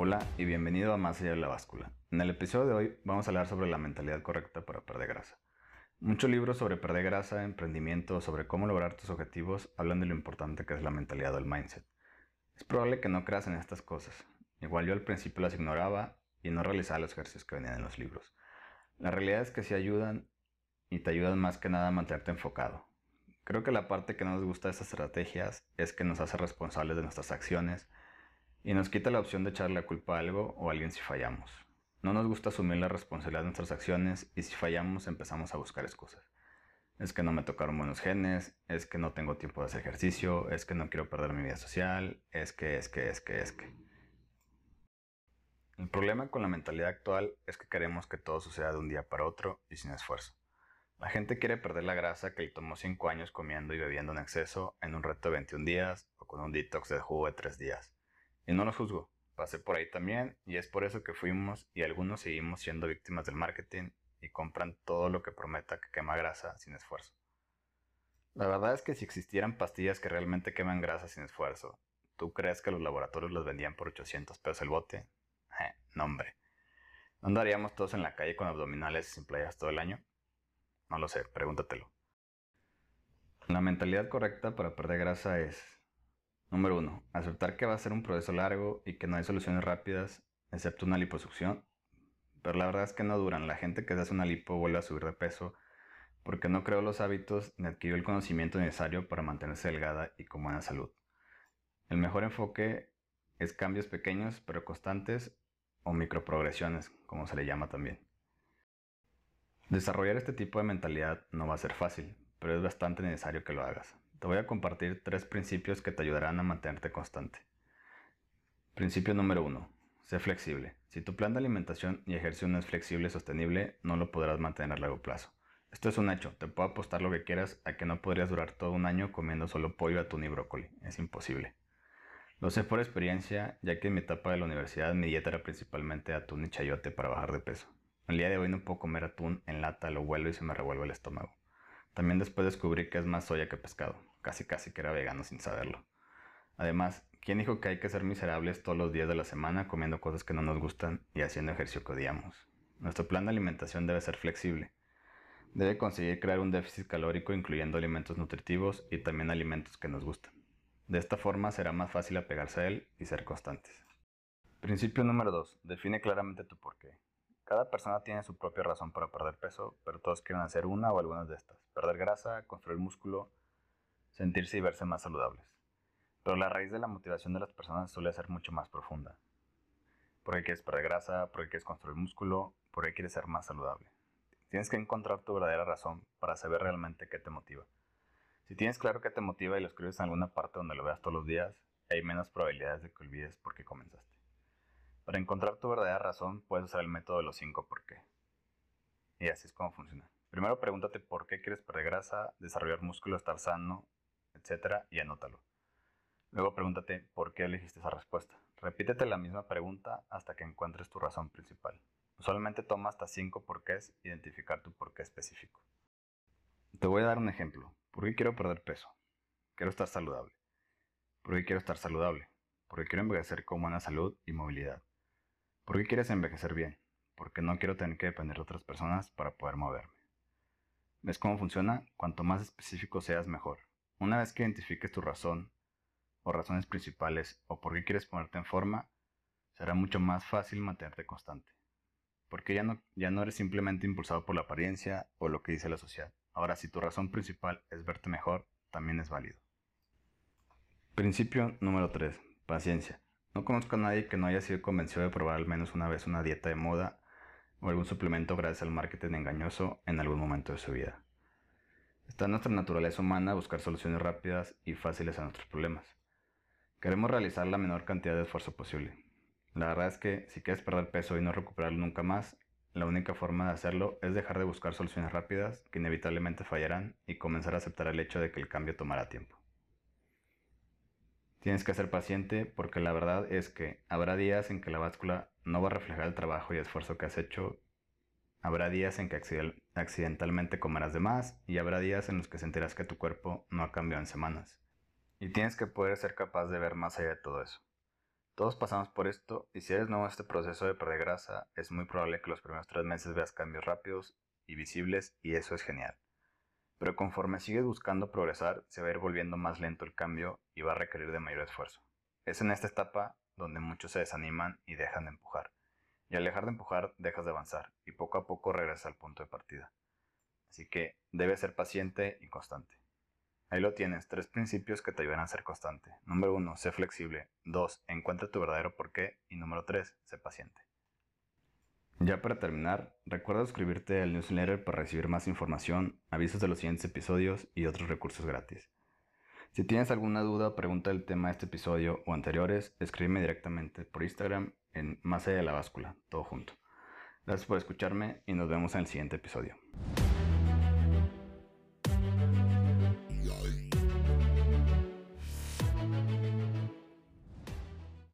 Hola y bienvenido a Más allá de la báscula. En el episodio de hoy vamos a hablar sobre la mentalidad correcta para perder grasa. Muchos libros sobre perder grasa, emprendimiento, sobre cómo lograr tus objetivos hablan de lo importante que es la mentalidad o el mindset. Es probable que no creas en estas cosas. Igual yo al principio las ignoraba y no realizaba los ejercicios que venían en los libros. La realidad es que sí ayudan y te ayudan más que nada a mantenerte enfocado. Creo que la parte que no nos gusta de estas estrategias es que nos hace responsables de nuestras acciones y nos quita la opción de echarle la culpa a algo o a alguien si fallamos. No nos gusta asumir la responsabilidad de nuestras acciones y si fallamos empezamos a buscar excusas. Es que no me tocaron buenos genes, es que no tengo tiempo de hacer ejercicio, es que no quiero perder mi vida social, es que, es que, es que, es que. El problema con la mentalidad actual es que queremos que todo suceda de un día para otro y sin esfuerzo. La gente quiere perder la grasa que le tomó 5 años comiendo y bebiendo en exceso en un reto de 21 días o con un detox de jugo de 3 días. Y no los juzgo, pasé por ahí también y es por eso que fuimos y algunos seguimos siendo víctimas del marketing y compran todo lo que prometa que quema grasa sin esfuerzo. La verdad es que si existieran pastillas que realmente queman grasa sin esfuerzo, ¿tú crees que los laboratorios los vendían por 800 pesos el bote? Eh, no hombre. ¿No andaríamos todos en la calle con abdominales sin playas todo el año? No lo sé, pregúntatelo. La mentalidad correcta para perder grasa es Número 1. Aceptar que va a ser un proceso largo y que no hay soluciones rápidas, excepto una liposucción. Pero la verdad es que no duran. La gente que se hace una lipo vuelve a subir de peso porque no creó los hábitos ni adquirió el conocimiento necesario para mantenerse delgada y con buena salud. El mejor enfoque es cambios pequeños pero constantes o microprogresiones, como se le llama también. Desarrollar este tipo de mentalidad no va a ser fácil, pero es bastante necesario que lo hagas. Te voy a compartir tres principios que te ayudarán a mantenerte constante. Principio número uno. Sé flexible. Si tu plan de alimentación y ejercicio no es flexible y sostenible, no lo podrás mantener a largo plazo. Esto es un hecho. Te puedo apostar lo que quieras a que no podrías durar todo un año comiendo solo pollo, atún y brócoli. Es imposible. Lo sé por experiencia, ya que en mi etapa de la universidad mi dieta era principalmente atún y chayote para bajar de peso. El día de hoy no puedo comer atún en lata, lo vuelo y se me revuelve el estómago. También después descubrí que es más soya que pescado. Casi casi que era vegano sin saberlo. Además, ¿quién dijo que hay que ser miserables todos los días de la semana comiendo cosas que no nos gustan y haciendo ejercicio que odiamos? Nuestro plan de alimentación debe ser flexible. Debe conseguir crear un déficit calórico incluyendo alimentos nutritivos y también alimentos que nos gustan. De esta forma será más fácil apegarse a él y ser constantes. Principio número 2. Define claramente tu porqué. Cada persona tiene su propia razón para perder peso, pero todos quieren hacer una o algunas de estas. Perder grasa, construir músculo, sentirse y verse más saludables. Pero la raíz de la motivación de las personas suele ser mucho más profunda. ¿Por qué quieres perder grasa? ¿Por qué quieres construir músculo? ¿Por qué quieres ser más saludable? Tienes que encontrar tu verdadera razón para saber realmente qué te motiva. Si tienes claro qué te motiva y lo escribes en alguna parte donde lo veas todos los días, hay menos probabilidades de que olvides por qué comenzaste. Para encontrar tu verdadera razón, puedes usar el método de los 5 por qué. Y así es como funciona. Primero pregúntate por qué quieres perder grasa, desarrollar músculo, estar sano, etc. y anótalo. Luego pregúntate por qué elegiste esa respuesta. Repítete la misma pregunta hasta que encuentres tu razón principal. Usualmente toma hasta 5 porqués identificar tu porqué específico. Te voy a dar un ejemplo. ¿Por qué quiero perder peso? Quiero estar saludable. ¿Por qué quiero estar saludable? Porque quiero envejecer con buena salud y movilidad. ¿Por qué quieres envejecer bien? Porque no quiero tener que depender de otras personas para poder moverme. ¿Ves cómo funciona? Cuanto más específico seas, mejor. Una vez que identifiques tu razón, o razones principales, o por qué quieres ponerte en forma, será mucho más fácil mantenerte constante. Porque ya no, ya no eres simplemente impulsado por la apariencia o lo que dice la sociedad. Ahora, si tu razón principal es verte mejor, también es válido. Principio número 3. Paciencia. No conozco a nadie que no haya sido convencido de probar al menos una vez una dieta de moda o algún suplemento gracias al marketing engañoso en algún momento de su vida. Está en nuestra naturaleza humana buscar soluciones rápidas y fáciles a nuestros problemas. Queremos realizar la menor cantidad de esfuerzo posible. La verdad es que si quieres perder peso y no recuperarlo nunca más, la única forma de hacerlo es dejar de buscar soluciones rápidas que inevitablemente fallarán y comenzar a aceptar el hecho de que el cambio tomará tiempo. Tienes que ser paciente porque la verdad es que habrá días en que la báscula no va a reflejar el trabajo y esfuerzo que has hecho. Habrá días en que accidentalmente comerás de más y habrá días en los que sentirás que tu cuerpo no ha cambiado en semanas. Y tienes que poder ser capaz de ver más allá de todo eso. Todos pasamos por esto y si eres nuevo en este proceso de perder grasa, es muy probable que los primeros tres meses veas cambios rápidos y visibles y eso es genial. Pero conforme sigues buscando progresar, se va a ir volviendo más lento el cambio y va a requerir de mayor esfuerzo. Es en esta etapa donde muchos se desaniman y dejan de empujar. Y al dejar de empujar, dejas de avanzar y poco a poco regresas al punto de partida. Así que debes ser paciente y constante. Ahí lo tienes, tres principios que te ayudan a ser constante. Número uno, sé flexible. Dos, encuentra tu verdadero porqué. Y número tres, sé paciente. Ya para terminar, recuerda suscribirte al newsletter para recibir más información, avisos de los siguientes episodios y otros recursos gratis. Si tienes alguna duda o pregunta del tema de este episodio o anteriores, escríbeme directamente por Instagram en Más allá de la báscula, todo junto. Gracias por escucharme y nos vemos en el siguiente episodio.